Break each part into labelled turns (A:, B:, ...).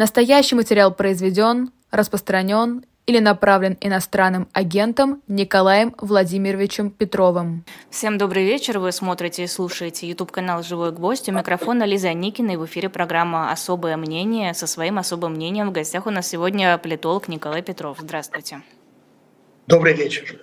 A: Настоящий материал произведен, распространен или направлен иностранным агентом Николаем Владимировичем Петровым.
B: Всем добрый вечер. Вы смотрите и слушаете YouTube-канал «Живой гвоздь». У микрофона Лиза Никина и в эфире программа «Особое мнение». Со своим особым мнением в гостях у нас сегодня политолог Николай Петров. Здравствуйте.
C: Добрый вечер.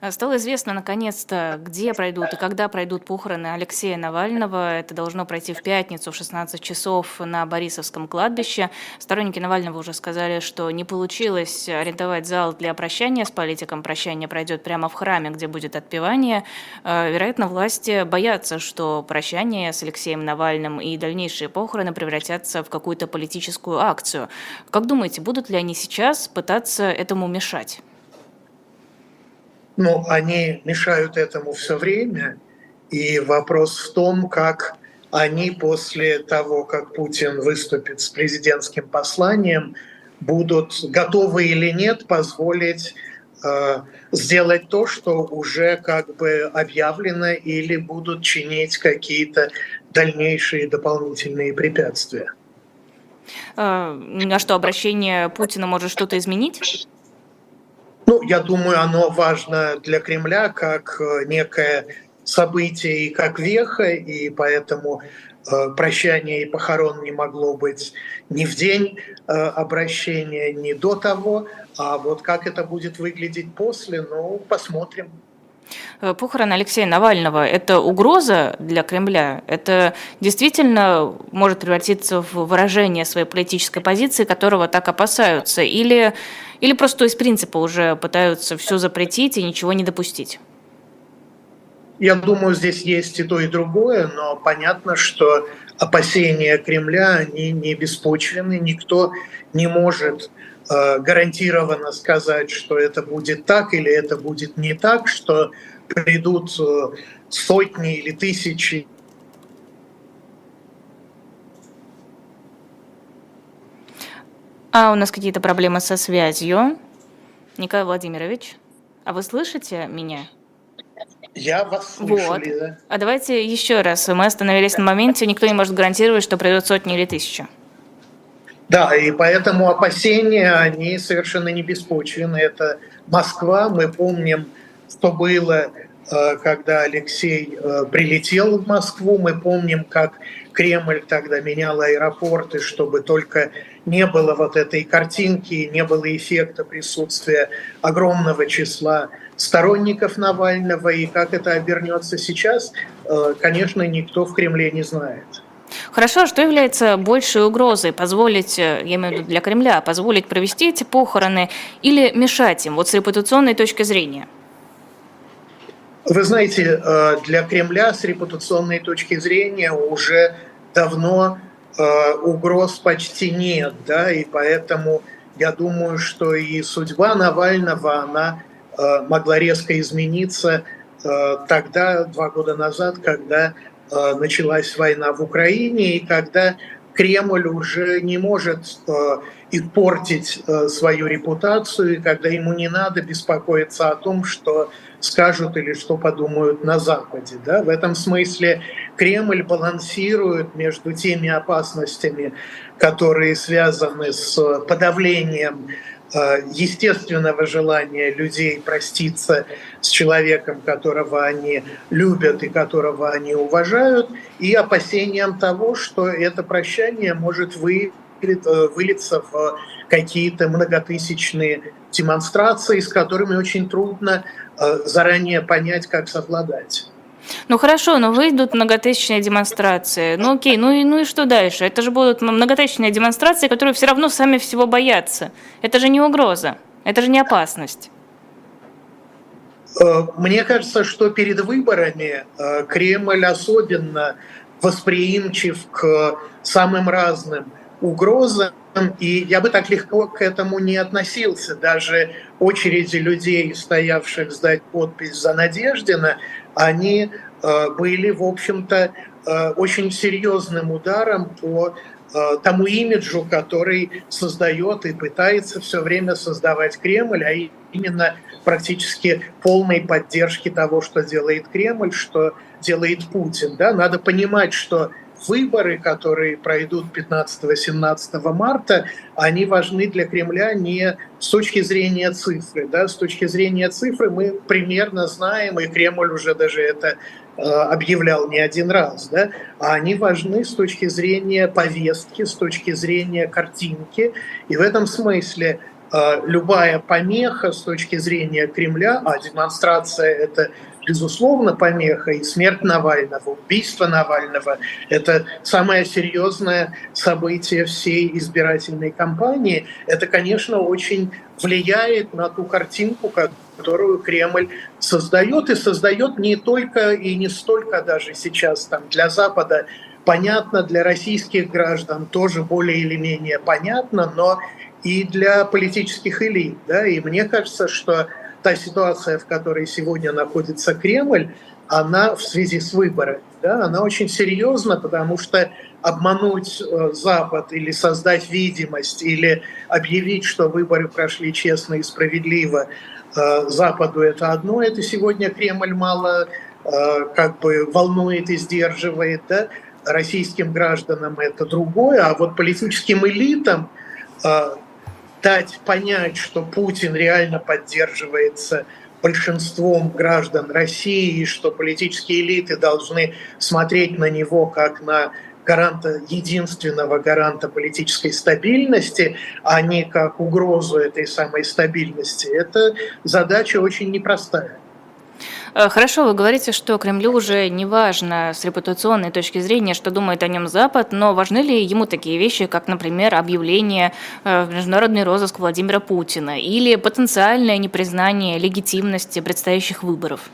B: Э, стало известно, наконец-то, где пройдут и когда пройдут похороны Алексея Навального. Это должно пройти в пятницу в 16 часов на Борисовском кладбище. Сторонники Навального уже сказали, что не получилось арендовать зал для прощания с политиком. Прощание пройдет прямо в храме, где будет отпевание. Э, вероятно, власти боятся, что прощание с Алексеем Навальным и дальнейшие похороны превратятся в какую-то политическую акцию. Как думаете, будут ли они сейчас пытаться этому мешать?
C: Ну, они мешают этому все время. И вопрос в том, как они после того, как Путин выступит с президентским посланием, будут готовы или нет позволить э, сделать то, что уже как бы объявлено, или будут чинить какие-то дальнейшие дополнительные препятствия.
B: А, что, обращение Путина может что-то изменить?
C: Ну, я думаю, оно важно для Кремля как э, некое событие и как веха, и поэтому э, прощание и похорон не могло быть ни в день э, обращения, ни до того, а вот как это будет выглядеть после, ну, посмотрим.
B: Похороны Алексея Навального – это угроза для Кремля? Это действительно может превратиться в выражение своей политической позиции, которого так опасаются? Или или просто из принципа уже пытаются все запретить и ничего не допустить?
C: Я думаю, здесь есть и то, и другое, но понятно, что опасения Кремля, они не беспочвены. Никто не может э, гарантированно сказать, что это будет так или это будет не так, что придут э, сотни или тысячи
B: А у нас какие-то проблемы со связью. Николай Владимирович, а вы слышите меня?
C: Я вас слышу,
B: вот. Лиза. А давайте еще раз. Мы остановились на моменте, никто не может гарантировать, что придет сотни или тысяча.
C: Да, и поэтому опасения, они совершенно не беспочвены. Это Москва, мы помним, что было, э, когда Алексей э, прилетел в Москву, мы помним, как Кремль тогда менял аэропорты, чтобы только не было вот этой картинки, не было эффекта присутствия огромного числа сторонников Навального. И как это обернется сейчас, э, конечно, никто в Кремле не знает.
B: Хорошо, а что является большей угрозой? Позволить, э, я имею в виду для Кремля, позволить провести эти похороны или мешать им, вот с репутационной точки зрения?
C: Вы знаете, э, для Кремля с репутационной точки зрения уже давно Э, угроз почти нет, да, и поэтому я думаю, что и судьба Навального, она могла резко измениться тогда, два года назад, когда началась война в Украине, и когда Кремль уже не может испортить свою репутацию, и когда ему не надо беспокоиться о том, что скажут или что подумают на Западе. Да? В этом смысле Кремль балансирует между теми опасностями, которые связаны с подавлением э, естественного желания людей проститься с человеком, которого они любят и которого они уважают, и опасением того, что это прощание может вы, э, вылиться в какие-то многотысячные демонстрации, с которыми очень трудно э, заранее понять, как совладать.
B: Ну хорошо, но выйдут многотысячные демонстрации. Ну окей, ну и, ну и что дальше? Это же будут многотысячные демонстрации, которые все равно сами всего боятся. Это же не угроза, это же не опасность.
C: Э, мне кажется, что перед выборами э, Кремль особенно восприимчив к самым разным угрозам, и я бы так легко к этому не относился. Даже очереди людей, стоявших сдать подпись за Надеждина, они э, были, в общем-то, э, очень серьезным ударом по э, тому имиджу, который создает и пытается все время создавать Кремль, а именно практически полной поддержки того, что делает Кремль, что делает Путин. Да? Надо понимать, что выборы, которые пройдут 15-17 марта, они важны для Кремля не с точки зрения цифры. Да? С точки зрения цифры мы примерно знаем, и Кремль уже даже это э, объявлял не один раз, да? а они важны с точки зрения повестки, с точки зрения картинки. И в этом смысле э, любая помеха с точки зрения Кремля, а демонстрация это безусловно, помеха, и смерть Навального, убийство Навального – это самое серьезное событие всей избирательной кампании. Это, конечно, очень влияет на ту картинку, которую Кремль создает, и создает не только и не столько даже сейчас там для Запада, понятно, для российских граждан тоже более или менее понятно, но и для политических элит. Да? И мне кажется, что та ситуация, в которой сегодня находится Кремль, она в связи с выборами, да, она очень серьезна, потому что обмануть э, Запад или создать видимость, или объявить, что выборы прошли честно и справедливо, э, Западу это одно, это сегодня Кремль мало э, как бы волнует и сдерживает, да? российским гражданам это другое, а вот политическим элитам дать понять, что Путин реально поддерживается большинством граждан России, и что политические элиты должны смотреть на него как на гаранта, единственного гаранта политической стабильности, а не как угрозу этой самой стабильности, это задача очень непростая.
B: Э, хорошо, вы говорите, что Кремлю уже не важно с репутационной точки зрения, что думает о нем Запад, но важны ли ему такие вещи, как, например, объявление э, в международный розыск Владимира Путина или потенциальное непризнание легитимности предстоящих выборов?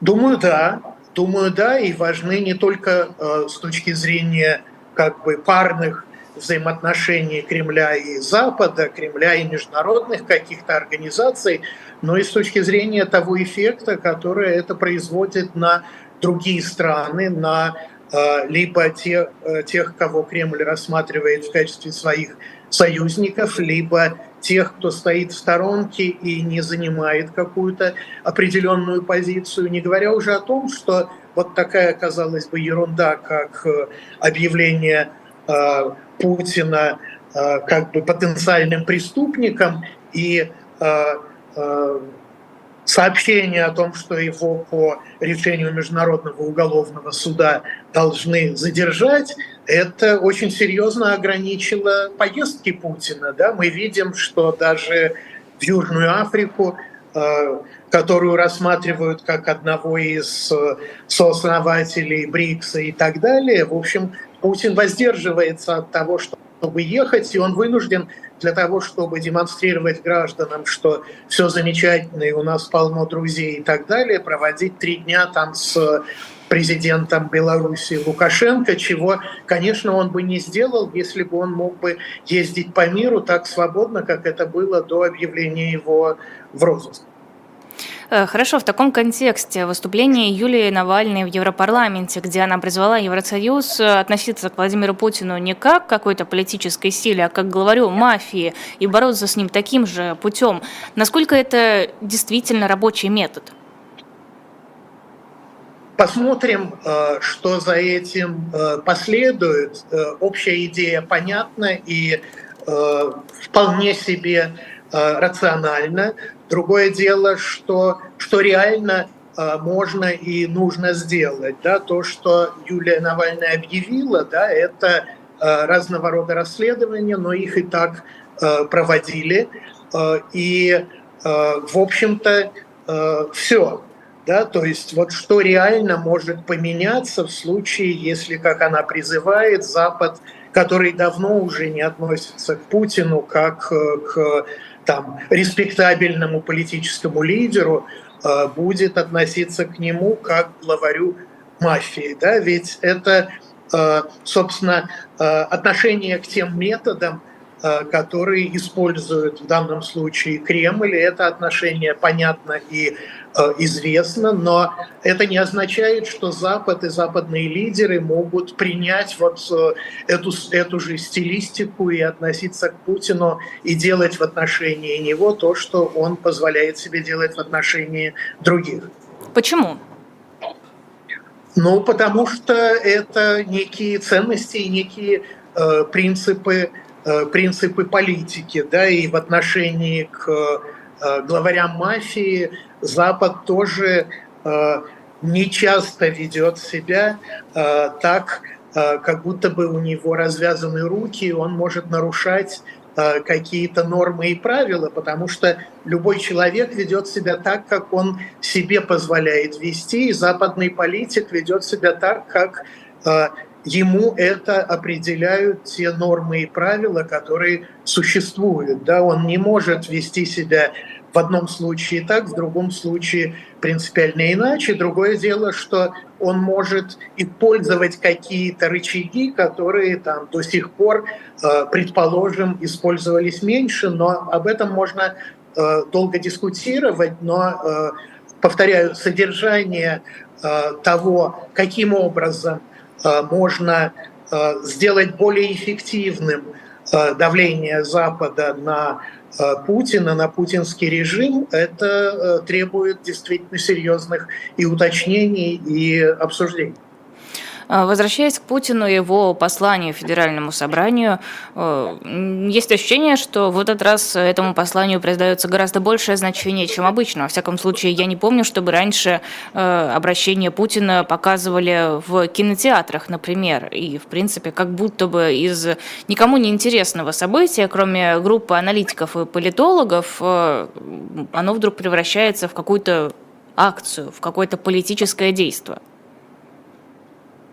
C: Думаю, да. Думаю, да, и важны не только э, с точки зрения как бы парных взаимоотношений Кремля и Запада, Кремля и международных каких-то организаций, но и с точки зрения того эффекта, который это производит на другие страны, на э, либо те, э, тех, кого Кремль рассматривает в качестве своих союзников, либо тех, кто стоит в сторонке и не занимает какую-то определенную позицию, не говоря уже о том, что вот такая, казалось бы, ерунда, как э, объявление Путина как бы потенциальным преступником и Э, сообщение о том, что его по решению Международного уголовного суда должны задержать, это очень серьезно ограничило поездки Путина. Да? Мы видим, что даже в Южную Африку, э, которую рассматривают как одного из э, сооснователей БРИКСа и так далее, в общем, Путин воздерживается от того, чтобы ехать, и он вынужден для того, чтобы демонстрировать гражданам, что все замечательно, и у нас полно друзей и так далее, проводить три дня там с президентом Беларуси Лукашенко, чего, конечно, он бы не сделал, если бы он мог бы ездить по миру так свободно, как это было до объявления его в розыск.
B: Э, хорошо, в таком контексте выступление Юлии Навальной в Европарламенте, где она призвала Евросоюз э, относиться к Владимиру Путину не как к какой-то политической силе, а как главарю мафии и бороться с ним таким же путем. Насколько это действительно рабочий метод?
C: Посмотрим, э, что за этим последует. Общая идея понятна и вполне себе рациональна. Другое дело, что, что реально э, можно и нужно сделать. Да? То, что Юлия Навальная объявила, да, это э, разного рода расследования, но их и так э, проводили. Э, и, э, в общем-то, э, все. Да, то есть вот что реально может поменяться в случае, если, как она призывает, Запад, который давно уже не относится к Путину как э, к там, респектабельному политическому лидеру э, будет относиться к нему как к главарю мафии. Да? Ведь это, э, собственно, э, отношение к тем методам, которые используют в данном случае Кремль. И это отношение понятно и известно, но это не означает, что Запад и западные лидеры могут принять вот э, эту, эту же стилистику и относиться к Путину и делать в отношении него то, что он позволяет себе делать в отношении других.
B: Почему?
C: Ну, потому что это некие ценности и некие э, принципы, э, принципы политики, да, и в отношении к э, главарям мафии Запад тоже э, не часто ведет себя э, так, э, как будто бы у него развязаны руки, он может нарушать Э, какие-то нормы и правила, потому что любой человек ведет себя так, как он себе позволяет вести, и западный политик ведет себя так, как э, ему это определяют те нормы и правила, которые существуют. Да? Он не может вести себя в одном случае так, в другом случае принципиально иначе. Другое дело, что он может использовать какие-то рычаги, которые там до сих пор, э, предположим, использовались меньше, но об этом можно э, долго дискутировать, но, э, повторяю, содержание того, каким образом можно сделать более эффективным давление Запада на Э, Путина на путинский режим, это э, требует действительно серьезных и уточнений, и обсуждений.
B: А, возвращаясь к Путину и его посланию Федеральному собранию, э, есть ощущение, что в этот раз этому посланию придается гораздо большее значение, чем обычно. Во всяком случае, я не помню, чтобы раньше э, обращение Путина показывали в кинотеатрах, например. И, в принципе, как будто бы из никому не интересного события, кроме группы аналитиков и политологов, э, оно вдруг превращается в какую-то акцию, в какое-то политическое действие.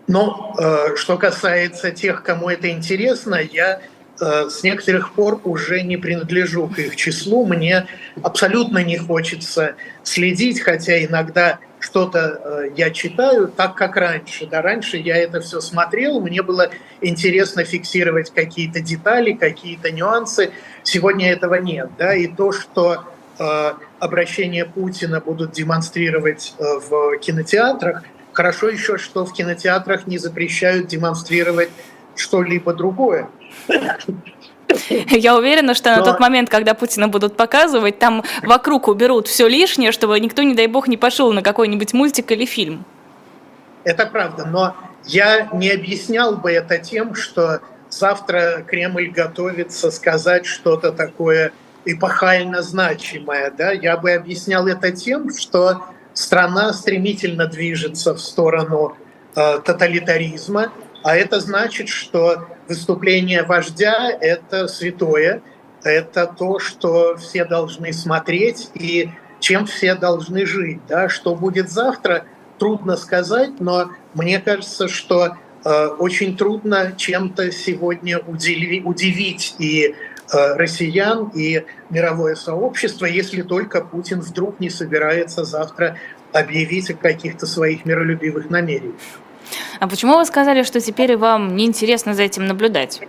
C: Но э, что касается тех, кому это интересно, я э, с некоторых пор уже не принадлежу к их числу. Мне абсолютно не хочется следить, хотя иногда что-то э, я читаю так, как раньше. Да, раньше я это все смотрел, мне было интересно фиксировать какие-то детали, какие-то нюансы. Сегодня этого нет. Да, и то, что э, обращение Путина будут демонстрировать э, в кинотеатрах – Хорошо еще, что в кинотеатрах не запрещают демонстрировать что-либо другое.
B: Я уверена, что Но... на тот момент, когда Путина будут показывать, там вокруг уберут все лишнее, чтобы никто, не дай бог, не пошел на какой-нибудь мультик или фильм.
C: Это правда, но я не объяснял бы это тем, что завтра Кремль готовится сказать что-то такое эпохально значимое. Да? Я бы объяснял это тем, что страна стремительно движется в сторону э, тоталитаризма, а это значит, что выступление вождя – это святое, это то, что все должны смотреть и чем все должны жить. Да? Что будет завтра, трудно сказать, но мне кажется, что э, очень трудно чем-то сегодня удиви, удивить и россиян и мировое сообщество, если только Путин вдруг не собирается завтра объявить о каких-то своих миролюбивых намерениях.
B: А почему вы сказали, что теперь вам неинтересно за этим наблюдать?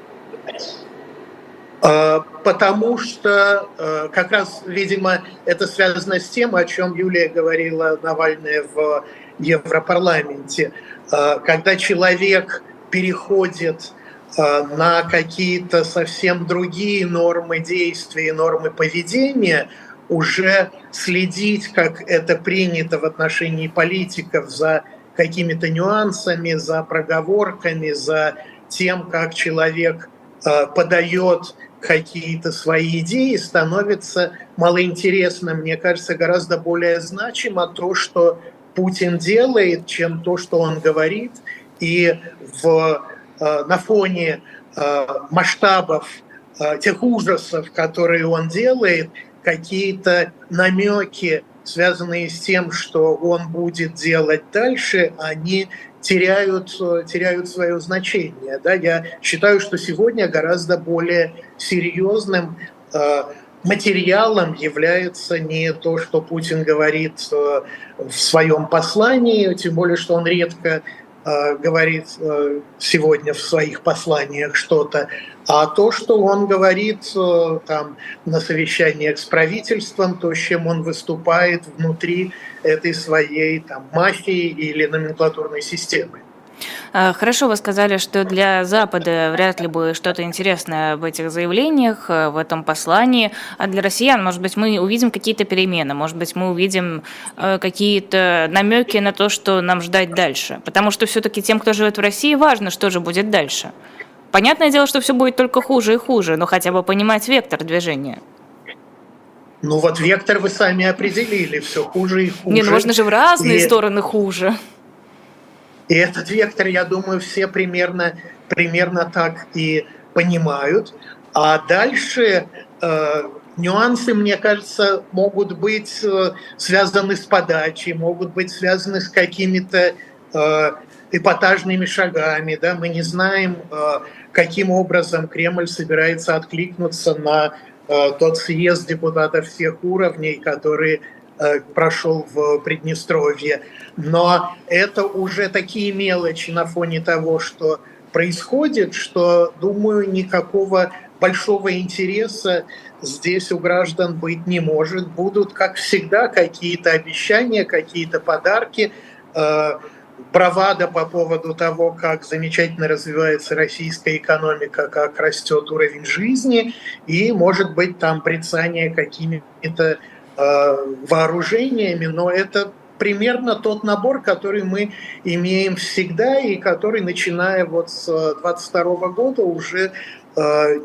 C: Э, потому что э, как раз, видимо, это связано с тем, о чем Юлия говорила Навальная в Европарламенте. Когда человек переходит Э, на какие-то совсем другие нормы действия и нормы поведения, уже следить, как это принято в отношении политиков, за какими-то нюансами, за проговорками, за тем, как человек э, подает какие-то свои идеи, становится малоинтересно. Мне кажется, гораздо более значимо то, что Путин делает, чем то, что он говорит. И в Э, на фоне э, масштабов э, тех ужасов, которые он делает, какие-то намеки, связанные с тем, что он будет делать дальше, они теряют, теряют свое значение. Да? Я считаю, что сегодня гораздо более серьезным материалом является не то, что Путин говорит в своем послании, тем более, что он редко Э, говорит э, сегодня в своих посланиях что-то, а то, что он говорит э, там, на совещаниях с правительством, то, с чем он выступает внутри этой своей там, мафии или номенклатурной системы.
B: А, хорошо, вы сказали, что для Запада вряд ли будет что-то интересное в этих заявлениях, э, в этом послании. А для россиян, может быть, мы увидим какие-то перемены, может быть, мы увидим э, какие-то намеки на то, что нам ждать дальше. Потому что все-таки тем, кто живет в России, важно, что же будет дальше. Понятное дело, что все будет только хуже и хуже, но хотя бы понимать вектор движения.
C: Ну вот вектор вы сами определили, все хуже и хуже.
B: Не, ну можно же в разные и... стороны хуже.
C: И этот вектор, я думаю, все примерно, примерно так и понимают. А дальше э, нюансы, мне кажется, могут быть э, связаны с подачей, могут быть связаны с какими-то э, эпатажными шагами. Да? Мы не знаем, э, каким образом Кремль собирается откликнуться на э, тот съезд депутатов всех уровней, который прошел в Приднестровье. Но это уже такие мелочи на фоне того, что происходит, что, думаю, никакого большого интереса здесь у граждан быть не может. Будут, как всегда, какие-то обещания, какие-то подарки, э, бравада по поводу того, как замечательно развивается российская экономика, как растет уровень жизни, и, может быть, там прицание какими-то Э, вооружениями, но это примерно тот набор, который мы имеем всегда и который, начиная вот с 22 года, уже э,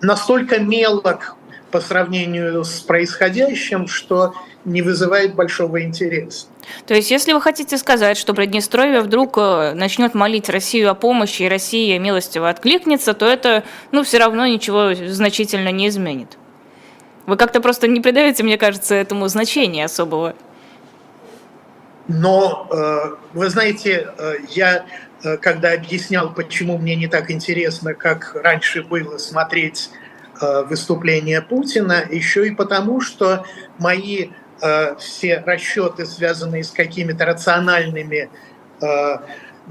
C: настолько мелок по сравнению с происходящим, что не вызывает большого интереса.
B: То есть, если вы хотите сказать, что Приднестровье вдруг э, начнет молить Россию о помощи, и Россия милостиво откликнется, то это, ну, все равно ничего значительно не изменит. Вы как-то просто не придаете, мне кажется, этому значения особого.
C: Но, э, вы знаете, э, я э, когда объяснял, почему мне не так интересно, как раньше было смотреть выступление Путина, еще и потому, что мои все расчеты, связанные с какими-то рациональными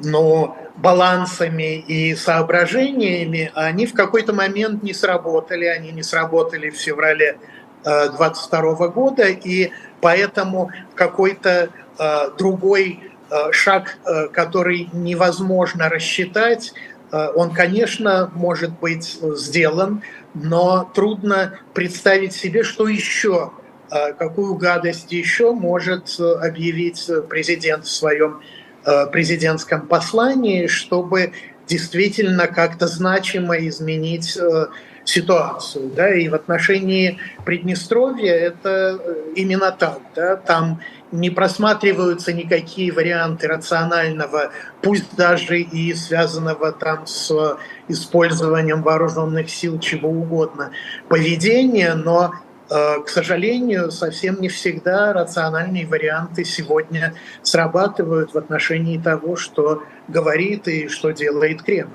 C: но балансами и соображениями, они в какой-то момент не сработали, они не сработали в феврале 22 э, года, и поэтому какой-то э, другой э, шаг, который невозможно рассчитать, он, конечно, может быть сделан, но трудно представить себе, что еще, какую гадость еще может объявить президент в своем президентском послании, чтобы действительно как-то значимо изменить э, ситуацию. Да? И в отношении Приднестровья это э, именно так. Да? Там не просматриваются никакие варианты рационального, пусть даже и связанного там с использованием вооруженных сил чего угодно поведения, но Э, к сожалению, совсем не всегда рациональные варианты сегодня срабатывают в отношении того, что говорит и что делает Кремль.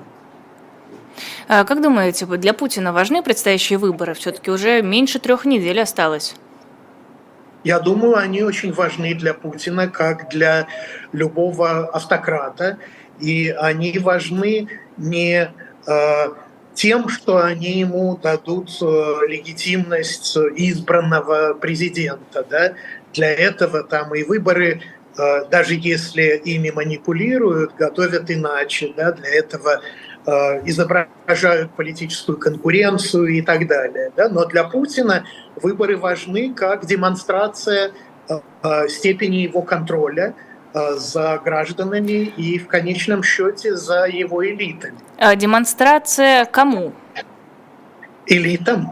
B: А как думаете, для Путина важны предстоящие выборы? Все-таки уже меньше трех недель осталось.
C: Я думаю, они очень важны для Путина, как для любого автократа. И они важны не э, тем, что они ему дадут э, легитимность избранного президента. Да? Для этого там и выборы, э, даже если ими манипулируют, готовят иначе. Да? Для этого э, изображают политическую конкуренцию и так далее. Да? Но для Путина выборы важны как демонстрация степени его контроля – за гражданами и в конечном счете за его элитами.
B: А демонстрация кому?
C: Элитам.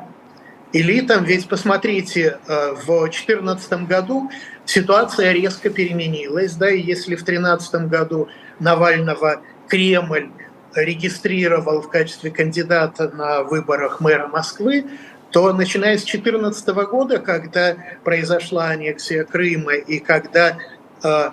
C: Элитам, ведь посмотрите, э, в 2014 году ситуация резко переменилась, да, и если в 2013 году Навального Кремль регистрировал в качестве кандидата на выборах мэра Москвы, то начиная с 2014 года, когда произошла аннексия Крыма и когда э,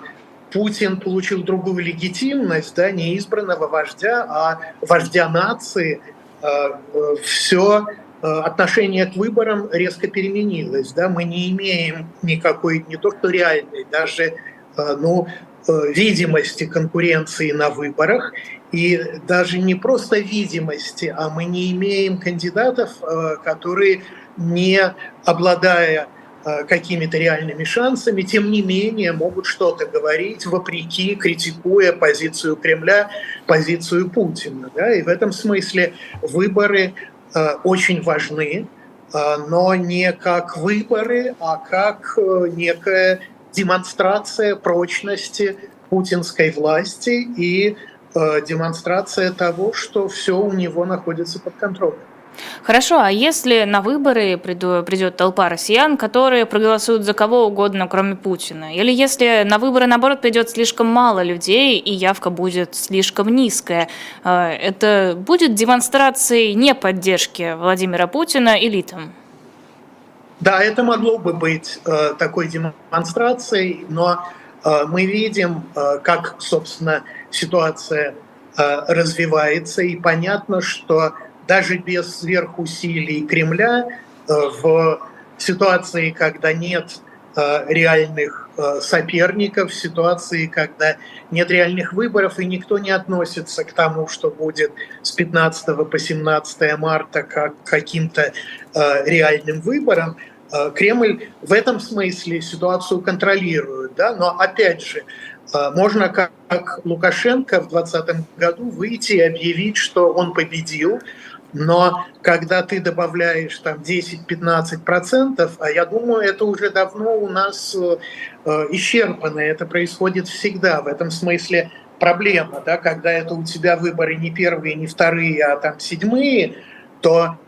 C: Путин получил другую легитимность, да, не избранного вождя, а вождя нации, э, э, все э, отношение к выборам резко переменилось. Да? Мы не имеем никакой, не то что реальной, даже ну, видимости конкуренции на выборах. И даже не просто видимости, а мы не имеем кандидатов, которые, не обладая какими-то реальными шансами, тем не менее могут что-то говорить, вопреки, критикуя позицию Кремля, позицию Путина. Да? И в этом смысле выборы э, очень важны, э, но не как выборы, а как э, некая демонстрация прочности путинской власти и э, демонстрация того, что все у него находится под контролем.
B: Хорошо, а если на выборы придет толпа россиян, которые проголосуют за кого угодно, кроме Путина? Или если на выборы, наоборот, придет слишком мало людей и явка будет слишком низкая, э, это будет демонстрацией неподдержки Владимира Путина элитам?
C: Да, это могло бы быть э, такой демонстрацией, но э, мы видим, э, как, собственно, ситуация э, развивается, и понятно, что даже без сверхусилий Кремля э, в ситуации, когда нет э, реальных э, соперников, в ситуации, когда нет реальных выборов, и никто не относится к тому, что будет с 15 по 17 марта как каким-то реальным выборам, Кремль в этом смысле ситуацию контролирует. Да? Но опять же, можно как Лукашенко в 2020 году выйти и объявить, что он победил, но когда ты добавляешь там 10-15%, а я думаю, это уже давно у нас э, исчерпано, это происходит всегда. В этом смысле проблема, да, когда это у тебя выборы не первые, не вторые, а там седьмые, то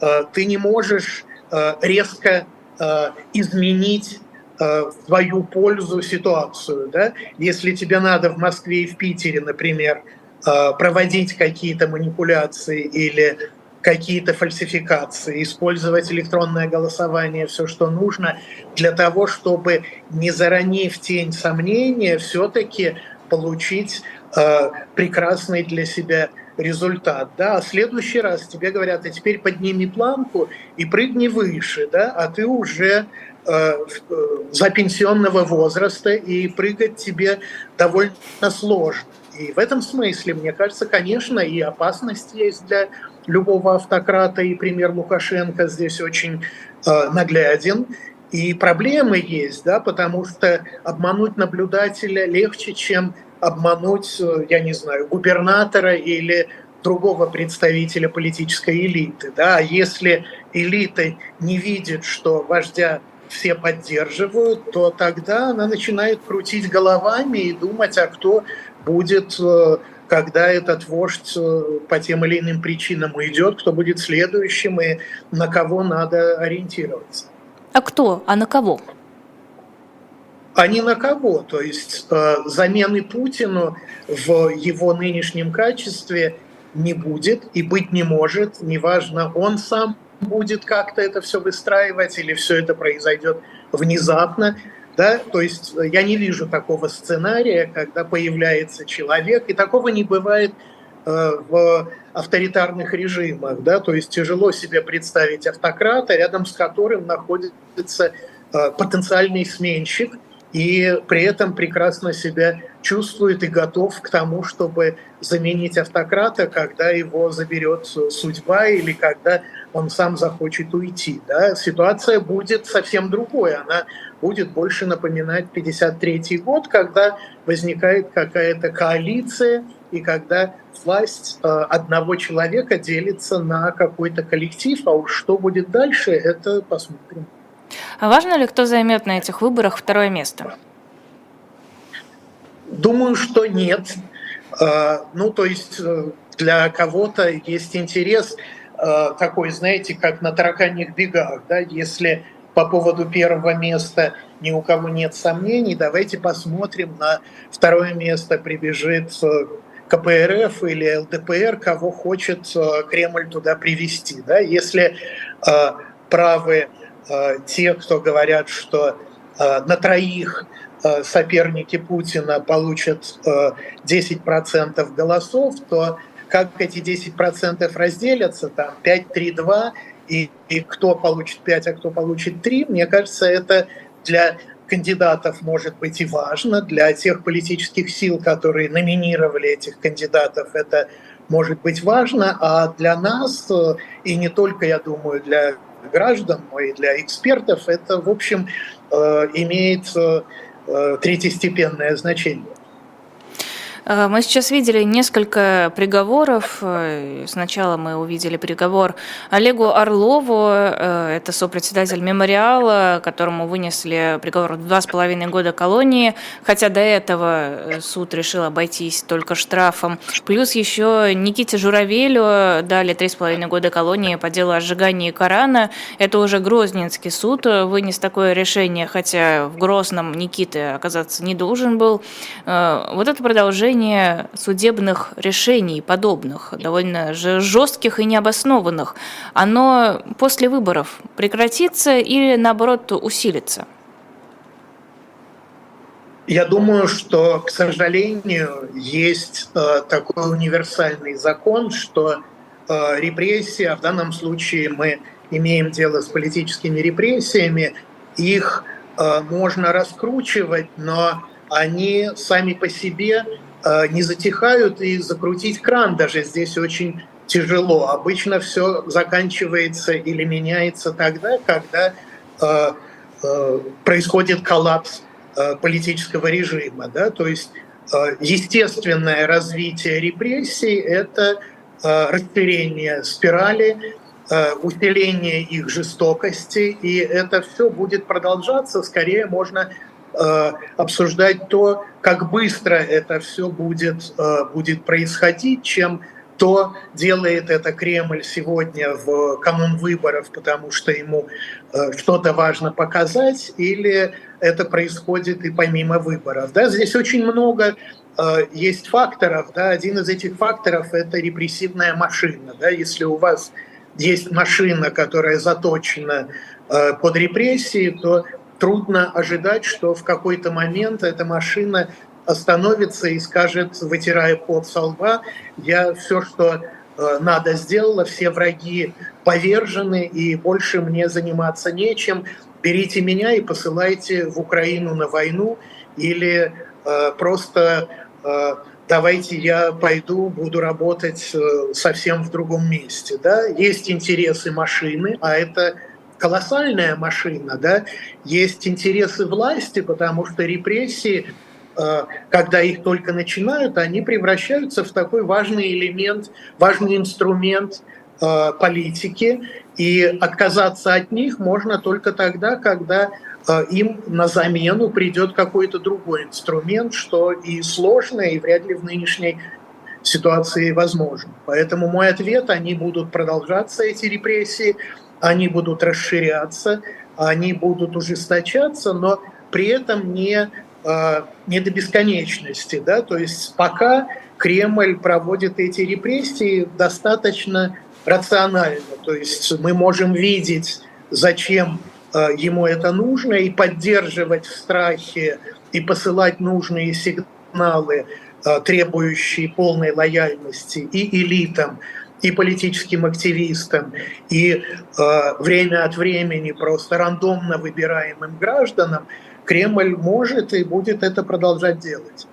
C: э, ты не можешь э, резко э, изменить э, в свою пользу ситуацию. Да? Если тебе надо в Москве и в Питере, например, Э, проводить какие-то манипуляции или какие-то фальсификации, использовать электронное голосование, все, что нужно, для того, чтобы, не заронив тень сомнения, все-таки получить э, прекрасный для себя результат. Да? А в следующий раз тебе говорят, а теперь подними планку и прыгни выше, да? а ты уже э, э за пенсионного возраста, и прыгать тебе довольно сложно. И в этом смысле, мне кажется, конечно, и опасность есть для любого автократа, и пример Лукашенко здесь очень э, нагляден. И проблемы есть, да, потому что обмануть наблюдателя легче, чем обмануть, э, я не знаю, губернатора или другого представителя политической элиты. Да? А если элита не видит, что вождя все поддерживают, то тогда она начинает крутить головами и думать, а кто будет, э, когда этот вождь э, по тем или иным причинам уйдет, кто будет следующим и на кого надо ориентироваться.
B: А кто? А на кого?
C: а не на кого. То есть э, замены Путину в его нынешнем качестве не будет и быть не может. Неважно, он сам будет как-то это все выстраивать или все это произойдет внезапно. Да? То есть э, я не вижу такого сценария, когда появляется человек, и такого не бывает э, в авторитарных режимах. Да? То есть тяжело себе представить автократа, рядом с которым находится э, потенциальный сменщик, и при этом прекрасно себя чувствует и готов к тому, чтобы заменить автократа, когда его заберет судьба или когда он сам захочет уйти. Да? Ситуация будет совсем другой. Она будет больше напоминать 53 год, когда возникает какая-то коалиция и когда власть э, одного человека делится на какой-то коллектив, а уж что будет дальше, это посмотрим.
B: А важно ли, кто займет на этих выборах второе место?
C: Думаю, что нет. Э, ну, то есть э, для кого-то есть интерес такой, знаете, как на тараканьих бегах, да, если по поводу первого места ни у кого нет сомнений, давайте посмотрим на второе место прибежит э, КПРФ или ЛДПР, кого хочет э, Кремль туда привести. Да? Если э, правы э, те, кто говорят, что э, на троих э, соперники Путина получат э, 10% голосов, то как эти 10% разделятся, там 5-3-2, и, и кто получит 5, а кто получит 3, мне кажется, это для кандидатов может быть и важно, для тех политических сил, которые номинировали этих кандидатов, это может быть важно, а для нас, и не только, я думаю, для граждан, но и для экспертов, это, в общем, имеет третьестепенное значение.
B: Э, мы сейчас видели несколько приговоров. Э, сначала мы увидели приговор Олегу Орлову, э, это сопредседатель мемориала, которому вынесли приговор два с половиной года колонии, хотя до этого суд решил обойтись только штрафом. Плюс еще Никите Журавелю дали три с половиной года колонии по делу о сжигании Корана. Это уже Грозненский суд вынес такое решение, хотя в Грозном Никиты оказаться не должен был. Вот это продолжение нарушение судебных решений подобных, довольно жестких и необоснованных, оно после выборов прекратится или наоборот усилится?
C: Я думаю, что, к сожалению, есть э, такой универсальный закон, что э, репрессии, а в данном случае мы имеем дело с политическими репрессиями, их э, можно раскручивать, но они сами по себе не затихают, и закрутить кран даже здесь очень тяжело. Обычно все заканчивается или меняется тогда, когда э, э, происходит коллапс э, политического режима. Да? То есть э, естественное развитие репрессий – это э, расширение спирали, э, усиление их жестокости, и это все будет продолжаться. Скорее можно Э, обсуждать то, как быстро это все будет, э, будет происходить, чем то делает это Кремль сегодня в канун выборов, потому что ему э, что-то важно показать, или это происходит и помимо выборов. Да, здесь очень много есть факторов. Да, один из этих факторов – это репрессивная машина. Да, если у вас есть машина, которая заточена под репрессии, то трудно ожидать, что в какой-то момент эта машина остановится и скажет, вытирая пот со лба, я все, что э, надо сделала, все враги повержены, и больше мне заниматься нечем. Берите меня и посылайте в Украину на войну, или э, просто э, давайте я пойду, буду работать э, совсем в другом месте. Да? Есть интересы машины, а это колоссальная машина, да, есть интересы власти, потому что репрессии, э, когда их только начинают, они превращаются в такой важный элемент, важный инструмент э, политики, и отказаться от них можно только тогда, когда э, им на замену придет какой-то другой инструмент, что и сложно, и вряд ли в нынешней ситуации возможно. Поэтому мой ответ, они будут продолжаться, эти репрессии, они будут расширяться, они будут ужесточаться, но при этом не, а, не до бесконечности. Да? То есть пока Кремль проводит эти репрессии достаточно рационально. То есть мы можем видеть, зачем а, ему это нужно, и поддерживать в страхе, и посылать нужные сигналы, а, требующие полной лояльности и элитам, и политическим активистам, и э, время от времени просто рандомно выбираемым гражданам, Кремль может и будет это продолжать делать.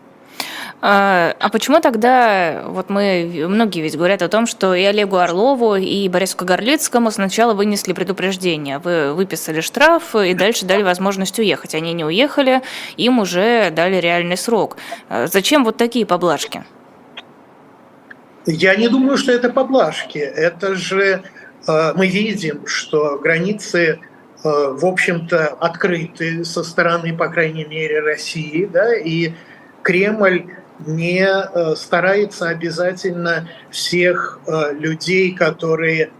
B: А, а почему тогда, вот мы, многие ведь говорят о том, что и Олегу Орлову, и Борису Кагарлицкому сначала вынесли предупреждение, вы выписали штраф и дальше дали возможность уехать. Они не уехали, им уже дали реальный срок. А зачем вот такие поблажки?
C: Я не думаю, что это поблажки. Это же э, мы видим, что границы, э, в общем-то, открыты со стороны, по крайней мере, России, да, и Кремль не э, старается обязательно всех людей, которые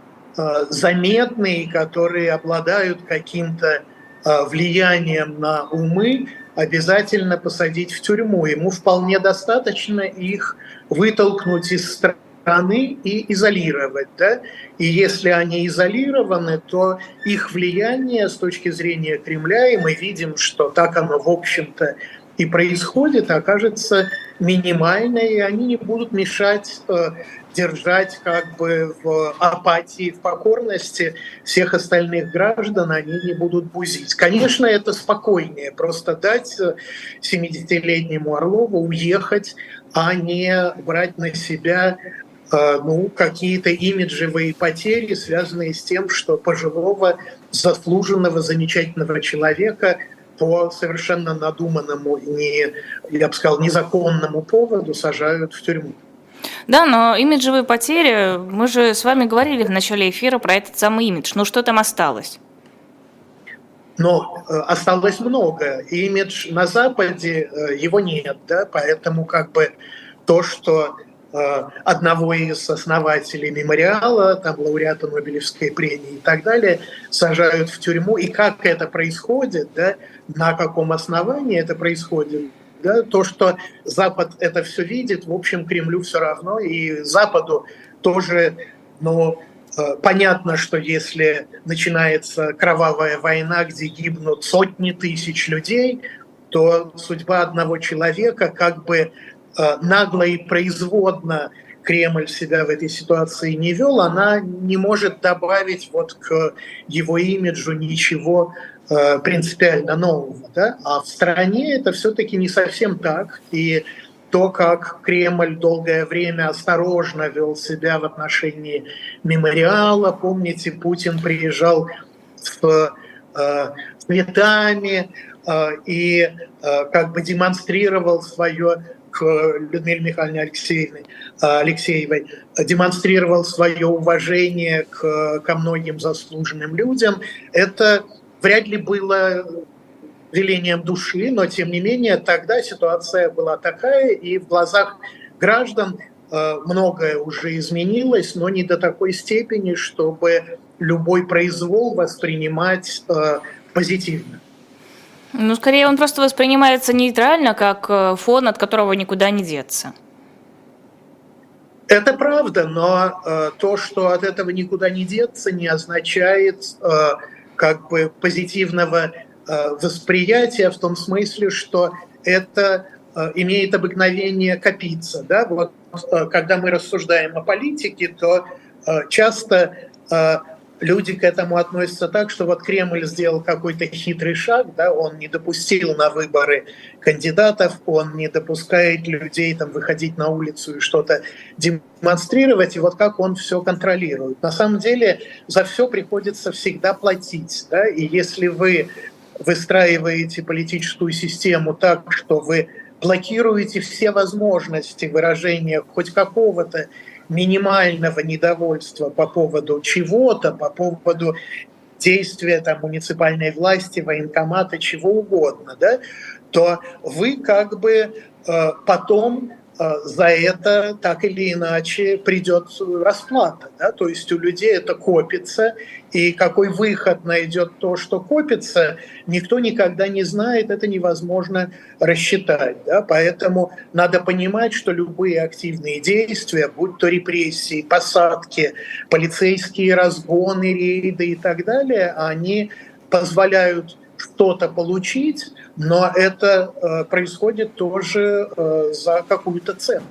C: заметны и которые обладают каким-то влиянием на умы, обязательно посадить в тюрьму. Ему вполне достаточно их вытолкнуть из страны и изолировать. Да? И если они изолированы, то их влияние с точки зрения Кремля, и мы видим, что так оно, в общем-то, и происходит, окажется минимальной, и они не будут мешать э, держать как бы в апатии, в покорности всех остальных граждан, они не будут бузить. Конечно, это спокойнее, просто дать 70-летнему Орлову уехать, а не брать на себя ну, какие-то имиджевые потери, связанные с тем, что пожилого, заслуженного, замечательного человека по совершенно надуманному, не, я бы сказал, незаконному поводу сажают в тюрьму.
B: Да, но имиджевые потери, мы же с вами говорили в начале эфира про этот самый имидж. Ну что там осталось?
C: Но э, осталось много. Имидж на Западе, э, его нет, да, поэтому как бы то, что одного из основателей мемориала, там лауреата Нобелевской премии и так далее, сажают в тюрьму. И как это происходит, да, на каком основании это происходит, да, то, что Запад это все видит, в общем, Кремлю все равно, и Западу тоже, но э, понятно, что если начинается кровавая война, где гибнут сотни тысяч людей, то судьба одного человека как бы э, нагло и производно Кремль себя в этой ситуации не вел, она не может добавить вот к его имиджу ничего Э, принципиально нового. Да? А в стране это все-таки не совсем так. И то, как Кремль долгое время осторожно вел себя в отношении мемориала. Помните, Путин приезжал с э, цветами э, и э, как бы демонстрировал свое Людмиле Михайловне Алексеевне, э, Алексеевой, демонстрировал свое уважение к, ко многим заслуженным людям. Это вряд ли было велением души, но тем не менее тогда ситуация была такая, и в глазах граждан э, многое уже изменилось, но не до такой степени, чтобы любой произвол воспринимать э, позитивно.
B: Ну, скорее, он просто воспринимается нейтрально, как э, фон, от которого никуда не деться.
C: Это правда, но э, то, что от этого никуда не деться, не означает э, как бы позитивного э, восприятия в том смысле, что это э, имеет обыкновение копиться. Да? Вот, э, когда мы рассуждаем о политике, то часто люди к этому относятся так, что вот Кремль сделал какой-то хитрый шаг, да, он не допустил на выборы кандидатов, он не допускает людей там выходить на улицу и что-то демонстрировать, и вот как он все контролирует. На самом деле за все приходится всегда платить, да, и если вы выстраиваете политическую систему так, что вы блокируете все возможности выражения хоть какого-то минимального недовольства по поводу чего-то, по поводу действия там, муниципальной власти, военкомата, чего угодно, да, то вы как бы э, потом за это так или иначе придет расплата. Да? То есть у людей это копится, и какой выход найдет то, что копится, никто никогда не знает, это невозможно рассчитать. Да? Поэтому надо понимать, что любые активные действия, будь то репрессии, посадки, полицейские разгоны, рейды и так далее, они позволяют что-то получить, но это э, происходит тоже э, за какую-то цену.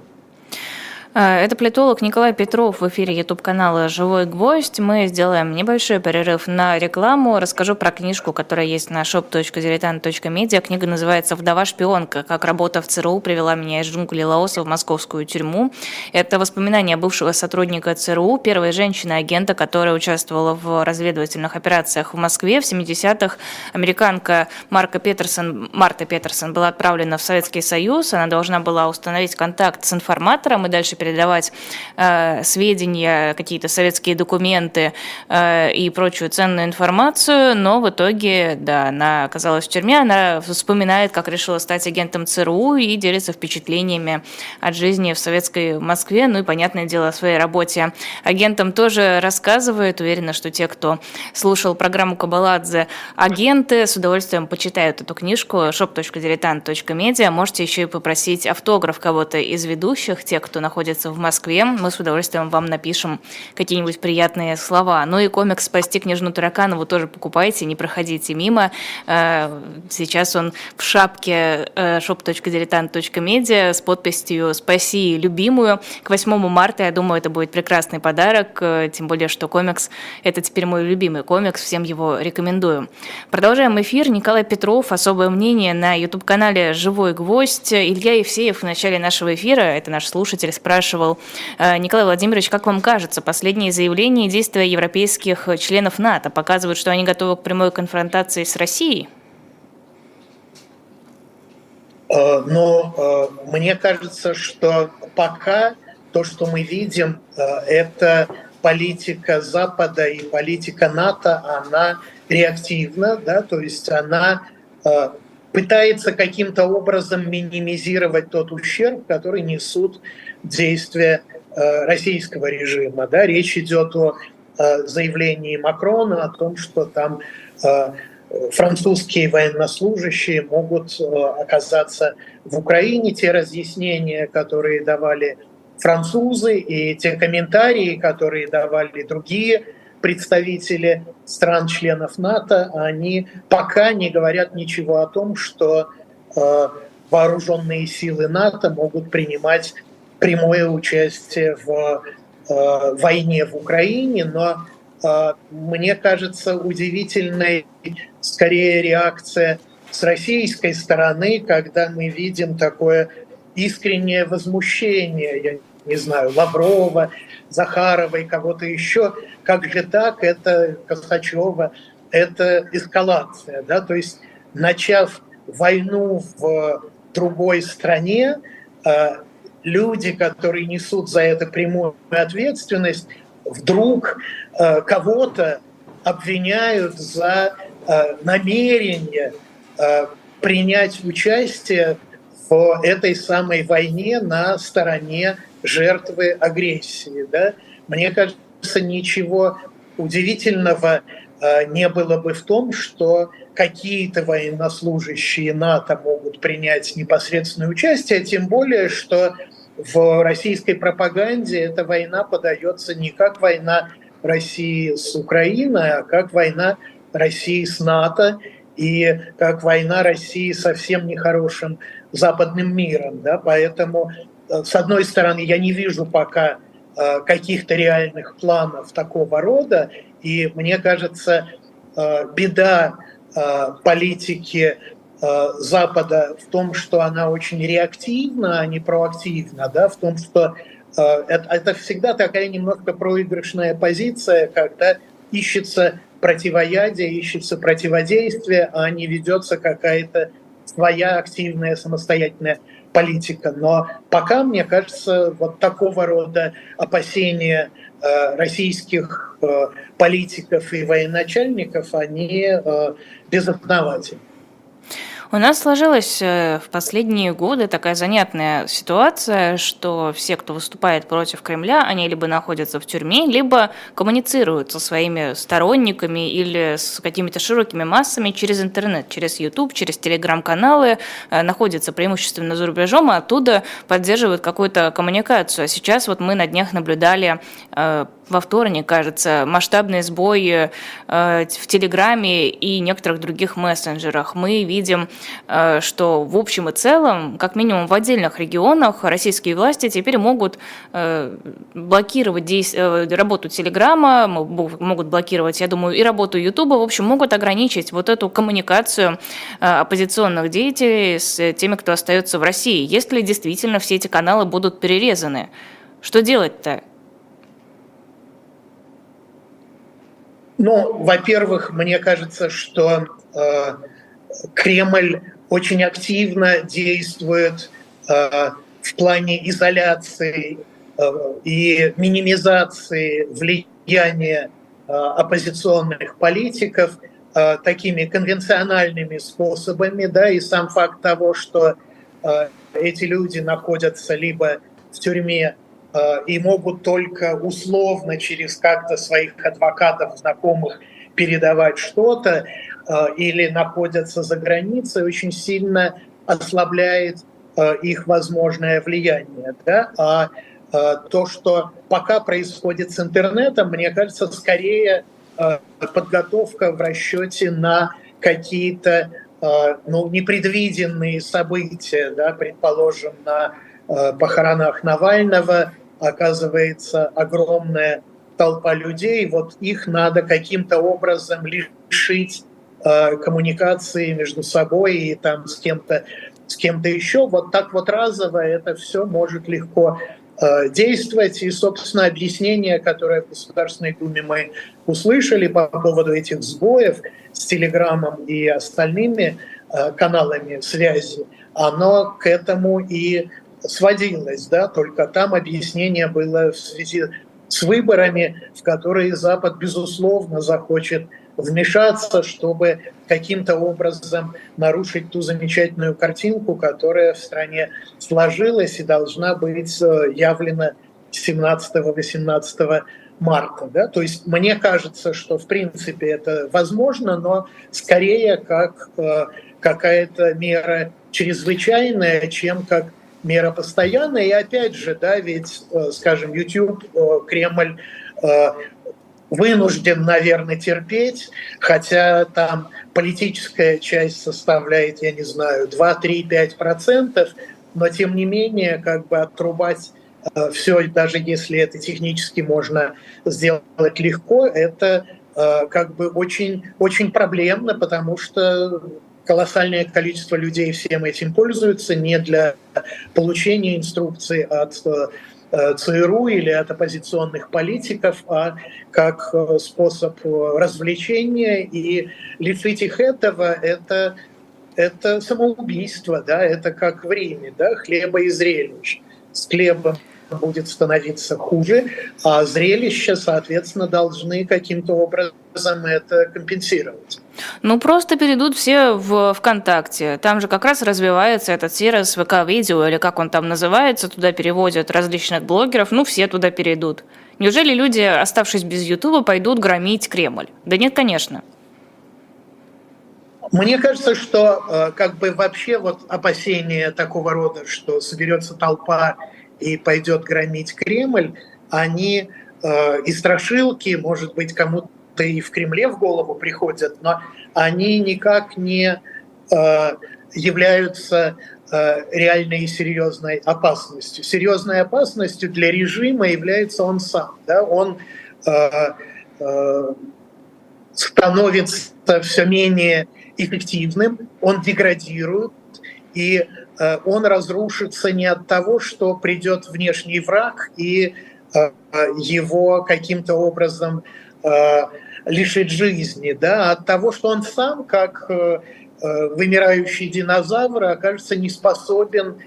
B: А, это политолог Николай Петров в эфире YouTube-канала «Живой гвоздь». Мы сделаем небольшой перерыв на рекламу. Расскажу про книжку, которая есть на shop.diletant.media. Книга называется «Вдова-шпионка. Как работа в ЦРУ привела меня из джунглей Лаоса в московскую тюрьму». Это воспоминания бывшего сотрудника ЦРУ, первой женщины-агента, которая участвовала в разведывательных операциях в Москве в 70-х. Американка Марка Петерсон, Марта Петерсон была отправлена в Советский Союз. Она должна была установить контакт с информатором и дальше передавать э, сведения, какие-то советские документы э, и прочую ценную информацию, но в итоге, да, она оказалась в тюрьме, она вспоминает, как решила стать агентом ЦРУ и делится впечатлениями от жизни в советской Москве, ну и, понятное дело, о своей работе агентом тоже рассказывает. Уверена, что те, кто слушал программу Кабаладзе «Агенты», с удовольствием почитают эту книжку shop.diletant.media. Можете еще и попросить автограф кого-то из ведущих, те, кто находится находится в Москве. Мы с удовольствием вам напишем какие-нибудь приятные слова. Ну и комикс «Спасти княжну Тараканову» тоже покупайте, не проходите мимо. Э, сейчас он в шапке э, shop.diletant.media с подписью «Спаси любимую». К 8 марта, я думаю, это будет прекрасный подарок, э, тем более, что комикс – это теперь мой любимый комикс, всем его рекомендую. Продолжаем эфир. Николай Петров, особое мнение на YouTube-канале «Живой гвоздь». Илья Евсеев в начале нашего эфира, это наш слушатель, спрашивает, спрашивал. Николай Владимирович, как вам кажется, последние заявления и действия европейских членов НАТО показывают, что они готовы к прямой конфронтации с Россией?
C: Но мне кажется, что пока то, что мы видим, это политика Запада и политика НАТО, она реактивна, да, то есть она э, пытается каким-то образом минимизировать тот ущерб, который несут действия э, российского режима. Да. Речь идет о э, заявлении Макрона о том, что там э, французские военнослужащие могут оказаться в Украине. Те разъяснения, которые давали французы и те комментарии, которые давали другие представители стран-членов НАТО, они пока не говорят ничего о том, что э, вооруженные силы НАТО могут принимать прямое участие в э, войне в Украине, но э, мне кажется удивительной скорее реакция с российской стороны, когда мы видим такое искреннее возмущение. Я не знаю, Лаврова, Захарова и кого-то еще, как же так, это Косачева, это эскалация, да, то есть начав войну в другой стране, э, люди, которые несут за это прямую ответственность, вдруг э, кого-то обвиняют за э, намерение принять участие в этой самой войне на стороне жертвы агрессии. Да? Мне кажется, ничего удивительного э, не было бы в том, что какие-то военнослужащие НАТО могут принять непосредственное участие, тем более, что в российской пропаганде эта война подается не как война России с Украиной, а как война России с НАТО и как война России со всем нехорошим западным миром. Да? Поэтому с одной стороны, я не вижу пока э, каких-то реальных планов такого рода, и мне кажется, э, беда политики Запада в том, что она очень реактивна, а не проактивна, да, в том, что это, это всегда такая немножко проигрышная позиция, когда ищется противоядие, ищется противодействие, а не ведется какая-то своя активная самостоятельная политика. Но пока, мне кажется, вот такого рода опасения э, российских э, политиков и военачальников, они э, безосновательны.
B: У нас сложилась э, в последние годы такая занятная ситуация, что все, кто выступает против Кремля, они либо находятся в тюрьме, либо коммуницируют со своими сторонниками или с какими-то широкими массами через интернет, через YouTube, через телеграм-каналы, э, находятся преимущественно за рубежом, а оттуда поддерживают какую-то коммуникацию. А сейчас вот мы на днях наблюдали э, во вторник, кажется, масштабные сбои в Телеграме и некоторых других мессенджерах. Мы видим, что в общем и целом, как минимум в отдельных регионах, российские власти теперь могут э, блокировать работу Телеграма, могут блокировать, я думаю, и работу Ютуба, в общем, могут ограничить вот эту коммуникацию оппозиционных деятелей с теми, кто остается в России, если действительно все эти каналы будут перерезаны. Что делать-то?
C: Ну, во-первых, мне кажется, что э, Кремль очень активно действует э, в плане изоляции э, и минимизации влияния э, оппозиционных политиков такими конвенциональными способами, да, и сам факт того, что эти люди находятся либо в тюрьме и могут только условно через как-то своих адвокатов, знакомых передавать что-то или находятся за границей, очень сильно ослабляет э, их возможное влияние. Да? А то, что пока происходит с интернетом, мне кажется, скорее подготовка в расчете на какие-то ну, непредвиденные события, да, предположим, на похоронах Навального оказывается огромная толпа людей, вот их надо каким-то образом лишить э, коммуникации между собой и там с кем-то с кем-то еще. Вот так вот разово это все может легко э, действовать. И, собственно, объяснение, которое в Государственной Думе мы услышали по поводу этих сбоев с Телеграмом и остальными э, каналами связи, оно к этому и сводилось, да, только там объяснение было в связи с выборами, в которые Запад, безусловно, захочет вмешаться, чтобы каким-то образом нарушить ту замечательную картинку, которая в стране сложилась и должна быть э, явлена 17-18 марта. Да? То есть мне кажется, что в принципе это возможно, но скорее как э, какая-то мера чрезвычайная, чем как мера постоянная. И опять же, да, ведь, э, скажем, YouTube, Кремль вынужден, наверное, терпеть, хотя там политическая часть составляет, я не знаю, 2, 3, 5 процентов, но тем не менее, как бы отрубать все, даже если это технически можно сделать легко, это как бы очень, очень проблемно, потому что колоссальное количество людей всем этим пользуются не для получения инструкций от э, ЦРУ или от оппозиционных политиков, а как э, способ развлечения. И лишить их этого – это, это самоубийство, да, это как в Риме, да, хлеба и зрелищ. С хлебом будет становиться хуже, а зрелища, соответственно, должны каким-то образом это компенсировать.
B: Ну, просто перейдут все в ВКонтакте. Там же как раз развивается этот сервис ВК-видео, или как он там называется, туда переводят различных блогеров, ну, все туда перейдут. Неужели люди, оставшись без Ютуба, пойдут громить Кремль? Да нет, конечно.
C: Мне кажется, что э, как бы вообще вот опасения такого рода, что соберется толпа и пойдет громить Кремль, они э, и страшилки, может быть, кому-то и в Кремле в голову приходят, но они никак не э, являются э, реальной и серьезной опасностью. Серьезной опасностью для режима является он сам. Да? Он э, становится все менее эффективным, он деградирует, и Э, он разрушится не от того, что придет внешний враг и э, его каким-то образом э, лишит жизни, да, от того, что он сам, как вымирающий динозавр, окажется не способен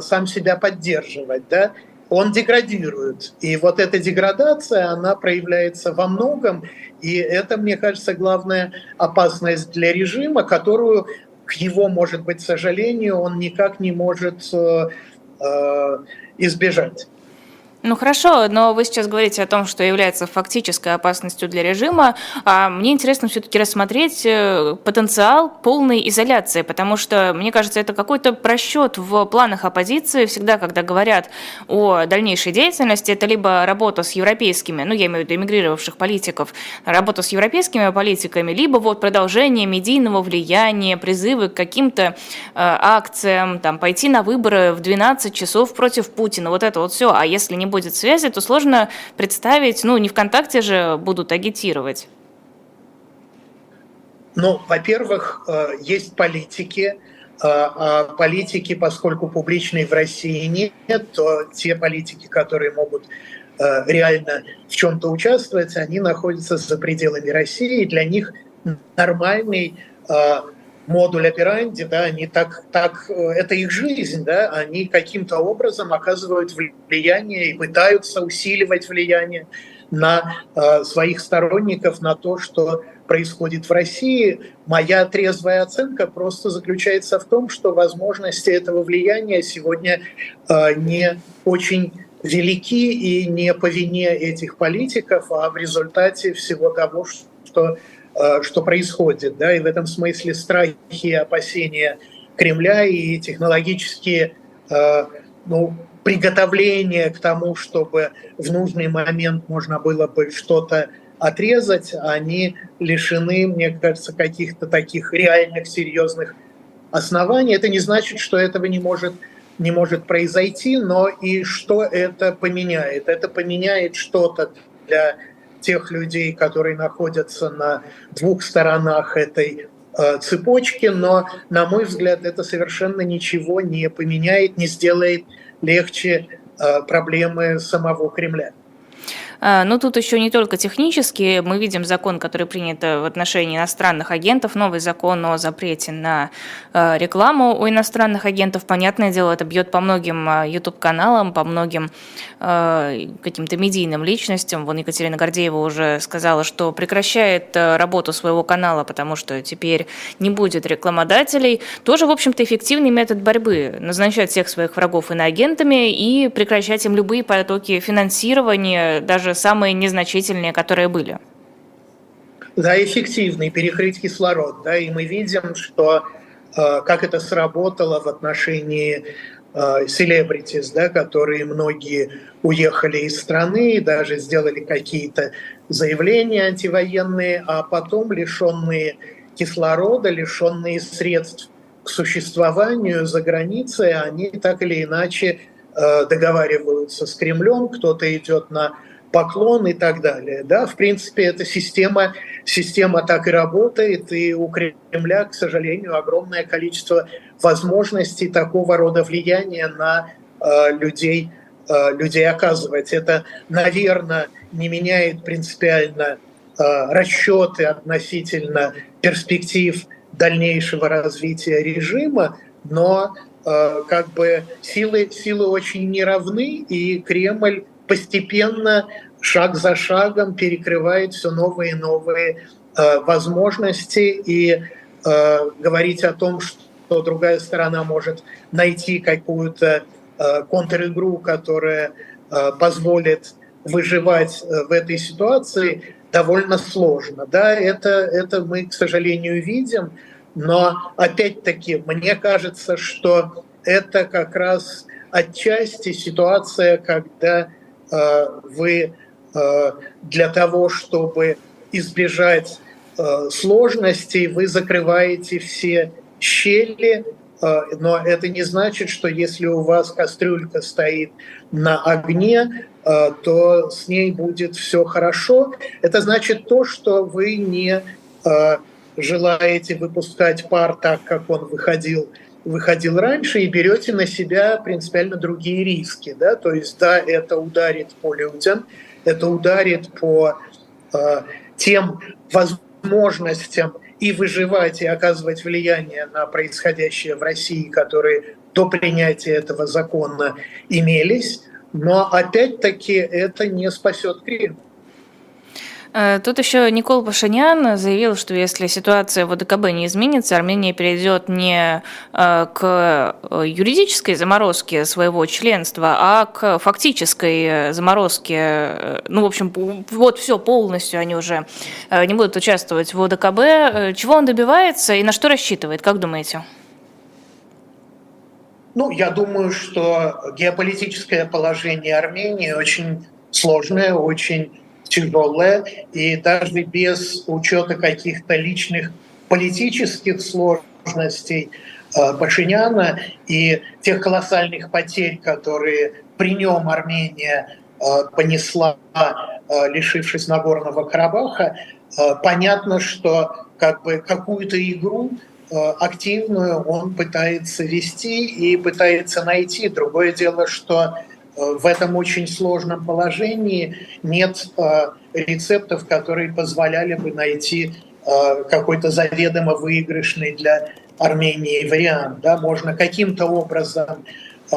C: сам себя поддерживать, да, он деградирует. И вот эта деградация, она проявляется во многом, и это, мне кажется, главная опасность для режима, которую к его, может быть, сожалению, он никак не может э, э, избежать.
B: Ну хорошо, но вы сейчас говорите о том, что является фактической опасностью для режима. А мне интересно все-таки рассмотреть э, потенциал полной изоляции, потому что, мне кажется, это какой-то просчет в планах оппозиции. Всегда, когда говорят о дальнейшей деятельности, это либо работа с европейскими, ну я имею в виду эмигрировавших политиков, работа с европейскими политиками, либо вот продолжение медийного влияния, призывы к каким-то э, акциям, там, пойти на выборы в 12 часов против Путина, вот это вот все. А если не будет будет связи, то сложно представить, ну, не ВКонтакте же будут агитировать.
C: Ну, во-первых, э, есть политики, э, а политики, поскольку публичной в России нет, то те политики, которые могут э, реально в чем-то участвовать, они находятся за пределами России, и для них нормальный модуль операнди, да, они так, так, э, это их жизнь, да, они каким-то образом оказывают влияние и пытаются усиливать влияние на э, своих сторонников, на то, что происходит в России. Моя трезвая оценка просто заключается в том, что возможности этого влияния сегодня э, не очень велики и не по вине этих политиков, а в результате всего того, что что происходит. Да? И в этом смысле страхи и опасения Кремля и технологические э, ну, приготовления к тому, чтобы в нужный момент можно было бы что-то отрезать, они лишены, мне кажется, каких-то таких реальных, серьезных оснований. Это не значит, что этого не может, не может произойти, но и что это поменяет. Это поменяет что-то для тех людей, которые находятся на двух сторонах этой э, цепочки, но, на мой взгляд, это совершенно ничего не поменяет, не сделает легче проблемы самого Кремля.
B: А, Но тут еще не только технически. Мы видим закон, который принят э, в отношении иностранных агентов, новый закон о запрете на э, рекламу у иностранных агентов. Понятное дело, это бьет по многим YouTube-каналам, э, по многим каким-то медийным личностям. Вон Екатерина Гордеева уже сказала, что прекращает работу своего канала, потому что теперь не будет рекламодателей. Тоже, в общем-то, эффективный метод борьбы. Назначать всех своих врагов иноагентами и прекращать им любые потоки финансирования, даже даже самые незначительные, которые были.
C: Да, эффективный, перекрыть кислород. Да, и мы видим, что э, как это сработало в отношении селебритис, да, которые многие уехали из страны, даже сделали какие-то заявления антивоенные, а потом лишенные кислорода, лишенные средств к существованию за границей, они так или иначе э, договариваются с Кремлем, кто-то идет на поклон и так далее. Да, в принципе, эта система, система так и работает, и у Кремля, к сожалению, огромное количество возможностей такого рода влияния на э, людей, э, людей оказывать. Это, наверное, не меняет принципиально э, расчеты относительно перспектив дальнейшего развития режима, но э, как бы силы, силы очень неравны, и Кремль постепенно шаг за шагом перекрывает все новые и новые э, возможности и э, говорить о том, что другая сторона может найти какую-то э, контр-игру, которая э, позволит выживать э, в этой ситуации, довольно сложно. Да, это, это мы, к сожалению, видим, но опять-таки мне кажется, что это как раз отчасти ситуация, когда вы Э, для того, чтобы избежать э, сложностей, вы закрываете все щели, э, но это не значит, что если у вас кастрюлька стоит на огне, то с ней будет все хорошо. Это значит то, что вы не желаете выпускать пар так, как он выходил выходил раньше и берете на себя принципиально другие риски. Да? То есть, да, это ударит по людям, это ударит по э, тем возможностям и выживать, и оказывать влияние на происходящее в России, которые до принятия этого закона имелись. Но опять-таки это не спасет Крым.
B: Э, тут еще Никол Пашинян заявил, что если ситуация в ОДКБ не изменится, Армения перейдет не э, к э, юридической заморозке своего членства, а к фактической заморозке. Ну, в общем, вот все полностью они уже не будут участвовать в ОДКБ. Чего он добивается и на что рассчитывает, как думаете?
C: Ну, я думаю, что геополитическое положение Армении очень сложное, очень тяжелая, и даже без учета каких-то личных политических сложностей э, Пашиняна и тех колоссальных потерь, которые при нем Армения э, понесла, э, лишившись Нагорного Карабаха, понятно, что как бы какую-то игру активную он пытается вести и пытается найти. Другое дело, что в этом очень сложном положении нет э, рецептов, которые позволяли бы найти э, какой-то заведомо выигрышный для Армении вариант. Да? Можно каким-то образом э,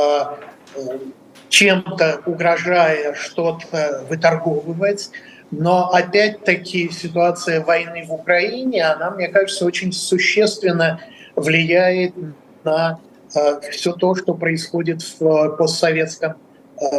C: чем-то угрожая что-то выторговывать, но опять-таки ситуация войны в Украине, она, мне кажется, очень существенно влияет на все то, что происходит в постсоветском Э,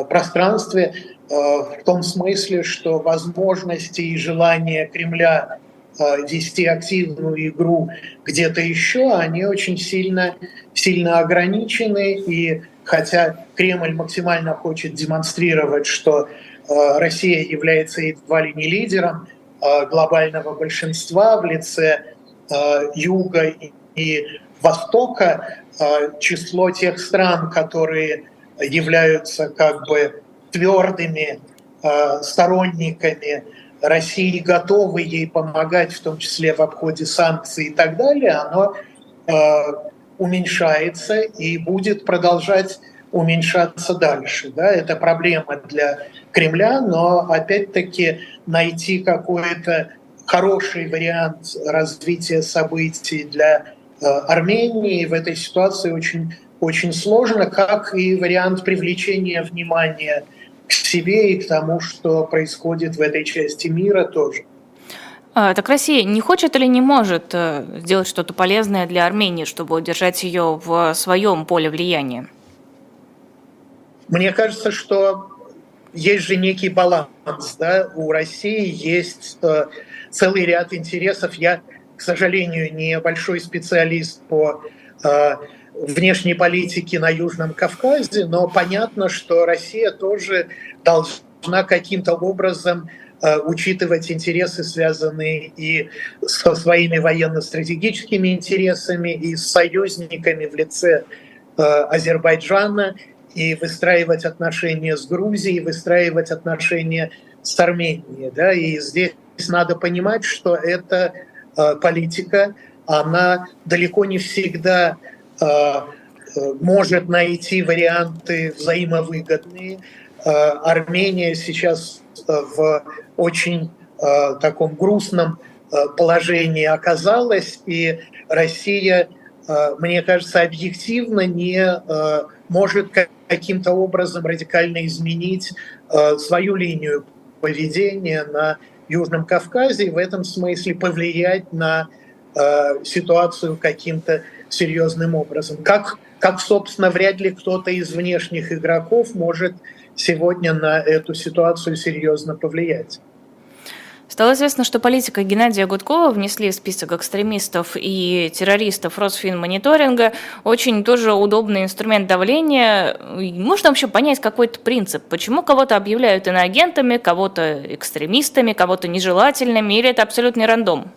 C: пространстве э, в том смысле, что возможности и желание Кремля э, вести активную игру где-то еще, они очень сильно, сильно ограничены. И хотя Кремль максимально хочет демонстрировать, что Россия является едва ли не лидером глобального большинства в лице Юга и Востока, число тех стран, которые являются как бы твердыми э, сторонниками России, готовы ей помогать, в том числе в обходе санкций и так далее, оно э, уменьшается и будет продолжать уменьшаться дальше. Да? Это проблема для Кремля, но опять-таки найти какой-то хороший вариант развития событий для э, Армении в этой ситуации очень, очень сложно, как и вариант привлечения внимания к себе и к тому, что происходит в этой части мира тоже.
B: А, так Россия не хочет или не может э, сделать что-то полезное для Армении, чтобы удержать ее в своем поле влияния?
C: Мне кажется, что есть же некий баланс. Да? У России есть э, целый ряд интересов. Я, к сожалению, не большой специалист по э, внешней политике на Южном Кавказе, но понятно, что Россия тоже должна каким-то образом Э, учитывать интересы, связанные и со своими военно-стратегическими интересами, и с союзниками в лице э, Азербайджана, и выстраивать отношения с Грузией, выстраивать отношения с Арменией. Да? И здесь надо понимать, что эта э, политика, она далеко не всегда может найти варианты взаимовыгодные. Армения сейчас в очень э, таком грустном э, положении оказалась, и Россия, э, мне кажется, объективно не э, может каким-то образом радикально изменить э, свою линию поведения на Южном Кавказе и в этом смысле повлиять на э, ситуацию каким-то серьезным образом. Как, как, собственно, вряд ли кто-то из внешних игроков может сегодня на эту ситуацию серьезно повлиять.
B: Стало известно, что политика Геннадия Гудкова внесли в список экстремистов и террористов Росфинмониторинга. Очень тоже удобный инструмент давления. Можно вообще понять какой-то принцип? Почему кого-то объявляют иноагентами, кого-то экстремистами, кого-то нежелательными, или это абсолютный рандом?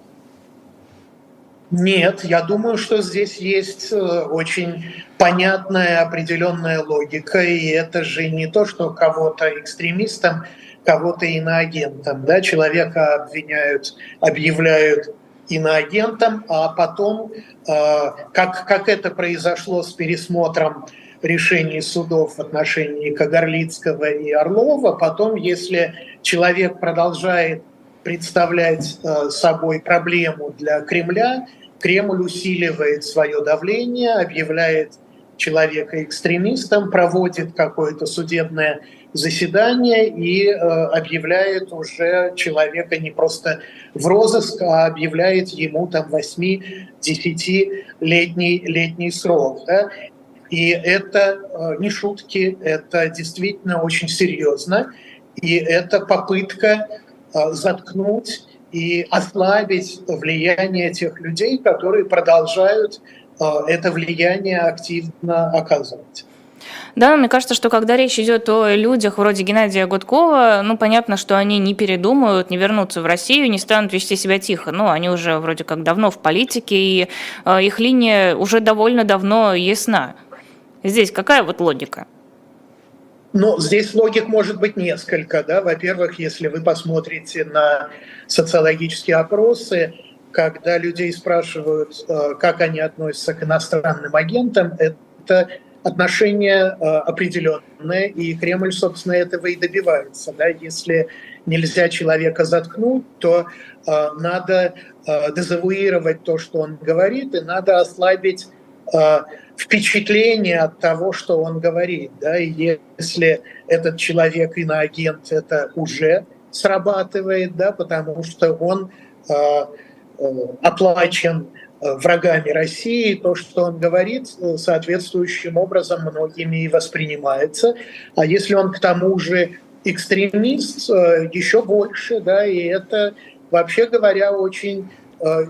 C: Нет, я думаю, что здесь есть э, очень понятная определенная логика, и это же не то, что кого-то экстремистам, кого-то иноагентом. Да? Человека обвиняют, объявляют иноагентом, а потом, э, как, как это произошло с пересмотром решений судов в отношении Кагарлицкого и Орлова, потом, если человек продолжает представлять э, собой проблему для Кремля, Кремль усиливает свое давление, объявляет человека экстремистом, проводит какое-то судебное заседание и э, объявляет уже человека не просто в розыск, а объявляет ему там 8-10-летний летний срок. Да? И это э, не шутки, это действительно очень серьезно. И это попытка заткнуть и ослабить влияние тех людей, которые продолжают э, это влияние активно оказывать.
B: Да, мне кажется, что когда речь идет о людях вроде Геннадия Гудкова, ну, понятно, что они не передумают, не вернутся в Россию, не станут вести себя тихо. Ну, они уже вроде как давно в политике, и э, их линия уже довольно давно ясна. Здесь какая вот логика?
C: Ну, здесь логик может быть несколько. Да? Во-первых, если вы посмотрите на социологические опросы, когда людей спрашивают, э, как они относятся к иностранным агентам, это отношение э, определенное, и Кремль, собственно, этого и добивается. Да? Если нельзя человека заткнуть, то э, надо дезавуировать то, что он говорит, и надо ослабить впечатление от того, что он говорит. Да? И если этот человек иноагент, это уже срабатывает, да, потому что он э, э, оплачен э, врагами России, то, что он говорит, э, соответствующим образом многими и воспринимается. А если он к тому же экстремист, еще больше, да, и это, вообще говоря, очень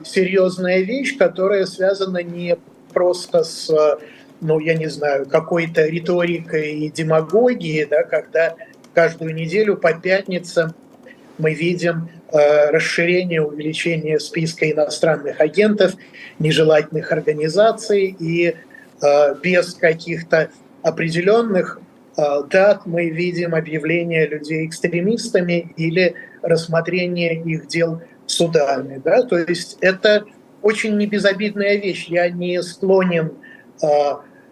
C: серьезная вещь, которая связана не просто с, ну, я не знаю, какой-то риторикой и демагогией, да, когда каждую неделю по пятницам мы видим э, расширение, увеличение списка иностранных агентов, нежелательных организаций, и э, без каких-то определенных э, дат мы видим объявление людей экстремистами или рассмотрение их дел судами. Да? То есть это очень небезобидная вещь. Я не склонен э,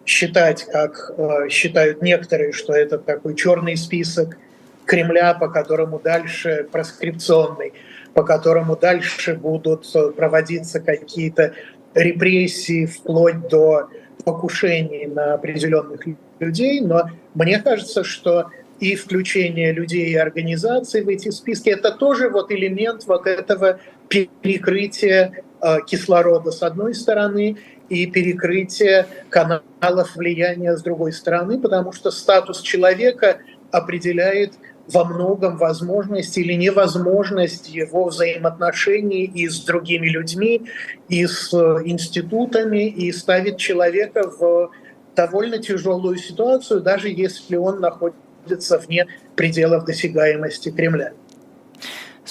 C: считать, как э, считают некоторые, что это такой черный список Кремля, по которому дальше проскрипционный, по которому дальше будут проводиться какие-то репрессии вплоть до покушений на определенных людей. Но мне кажется, что и включение людей и организаций в эти списки, это тоже вот элемент вот этого перекрытия кислорода с одной стороны и перекрытия каналов влияния с другой стороны, потому что статус человека определяет во многом возможность или невозможность его взаимоотношений и с другими людьми, и с э, институтами, и ставит человека в довольно тяжелую ситуацию, даже если он находится вне пределов досягаемости Кремля.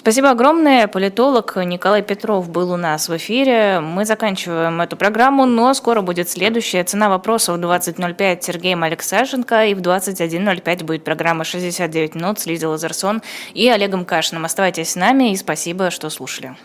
B: Спасибо огромное. Политолог Николай Петров был у нас в эфире. Мы заканчиваем эту программу, но скоро будет следующая. Цена вопросов 20.05 Сергеем Алексашенко и в 21.05 будет программа «69 минут» с Лизой Лазерсон и Олегом Кашиным. Оставайтесь с нами и спасибо, что слушали.